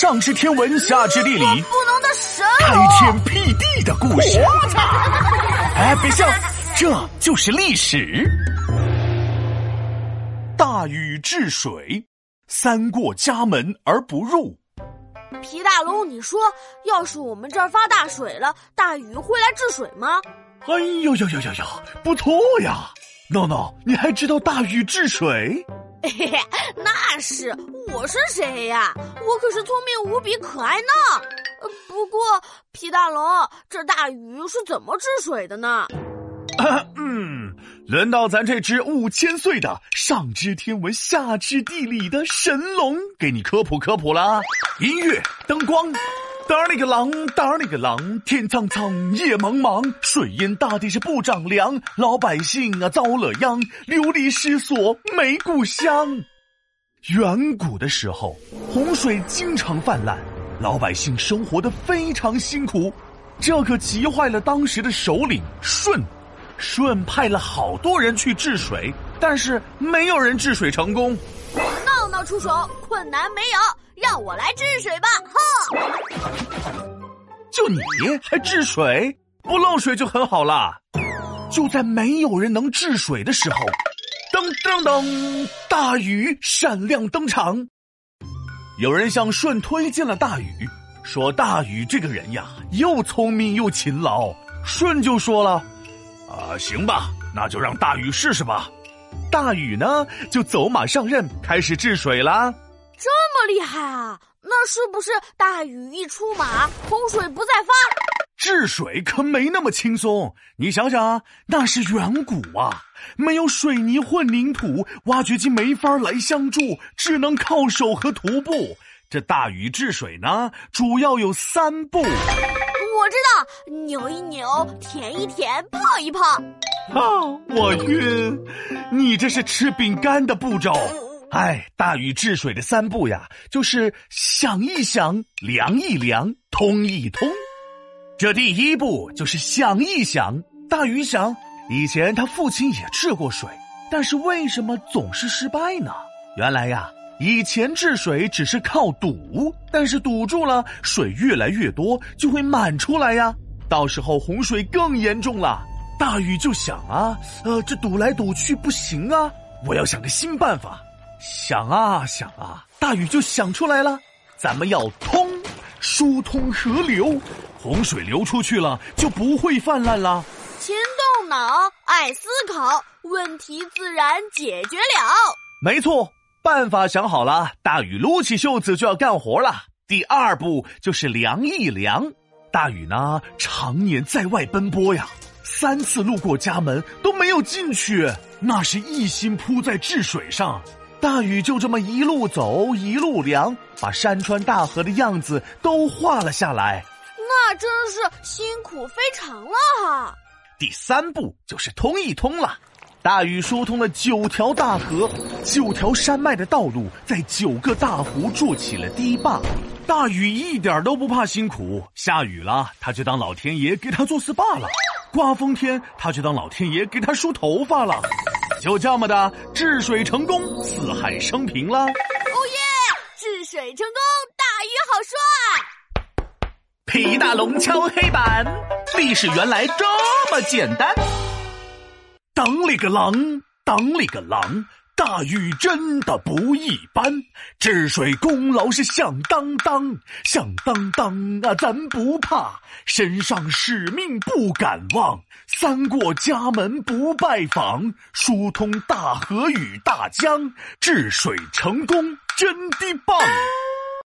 上知天文，下知地理，不能的神开天辟地的故事。哎，别笑，这就是历史。大禹治水，三过家门而不入。皮大龙，你说，要是我们这儿发大水了，大禹会来治水吗？哎呦呦呦呦呦，不错呀！闹闹，你还知道大禹治水？嘿嘿，那是，我是谁呀？我可是聪明无比、可爱呢。不过，皮大龙，这大禹是怎么治水的呢？嗯，轮到咱这只五千岁的上知天文下知地理的神龙给你科普科普啦！音乐，灯光。当里个狼，当里个狼，天苍苍，野茫茫，水淹大地是不长粮，老百姓啊遭了殃，流离失所没故乡。远古的时候，洪水经常泛滥，老百姓生活的非常辛苦，这可急坏了当时的首领舜。舜派了好多人去治水，但是没有人治水成功。闹闹出手，困难没有。让我来治水吧，哼！就你还治水？不漏水就很好了。就在没有人能治水的时候，噔噔噔，大禹闪亮登场。有人向舜推荐了大禹，说大禹这个人呀，又聪明又勤劳。舜就说了：“啊，行吧，那就让大禹试试吧。”大禹呢，就走马上任，开始治水啦。这么厉害啊！那是不是大雨一出马，洪水不再发？治水可没那么轻松。你想想，那是远古啊，没有水泥混凝土，挖掘机没法来相助，只能靠手和徒步。这大禹治水呢，主要有三步。我知道，扭一扭，舔一舔，泡一泡。啊，我晕！你这是吃饼干的步骤。哎，大禹治水的三步呀，就是想一想，量一量，通一通。这第一步就是想一想。大禹想，以前他父亲也治过水，但是为什么总是失败呢？原来呀，以前治水只是靠堵，但是堵住了，水越来越多，就会满出来呀。到时候洪水更严重了。大禹就想啊，呃，这堵来堵去不行啊，我要想个新办法。想啊想啊，大禹就想出来了，咱们要通，疏通河流，洪水流出去了就不会泛滥了。勤动脑，爱思考，问题自然解决了。没错，办法想好了，大禹撸起袖子就要干活了。第二步就是量一量。大禹呢，常年在外奔波呀，三次路过家门都没有进去，那是一心扑在治水上。大雨就这么一路走，一路量，把山川大河的样子都画了下来。那真是辛苦非常了哈。第三步就是通一通了。大禹疏通了九条大河，九条山脉的道路，在九个大湖筑起了堤坝。大禹一点都不怕辛苦，下雨了他就当老天爷给他做 SPA 了，刮风天他就当老天爷给他梳头发了。就这么的治水成功，四海升平了。哦耶！治水成功，大禹好帅！皮大龙敲黑板，历史原来这么简单。当里个狼，当里个狼。大禹真的不一般，治水功劳是响当当，响当当啊！咱不怕，身上使命不敢忘，三过家门不拜访，疏通大河与大江，治水成功真的棒。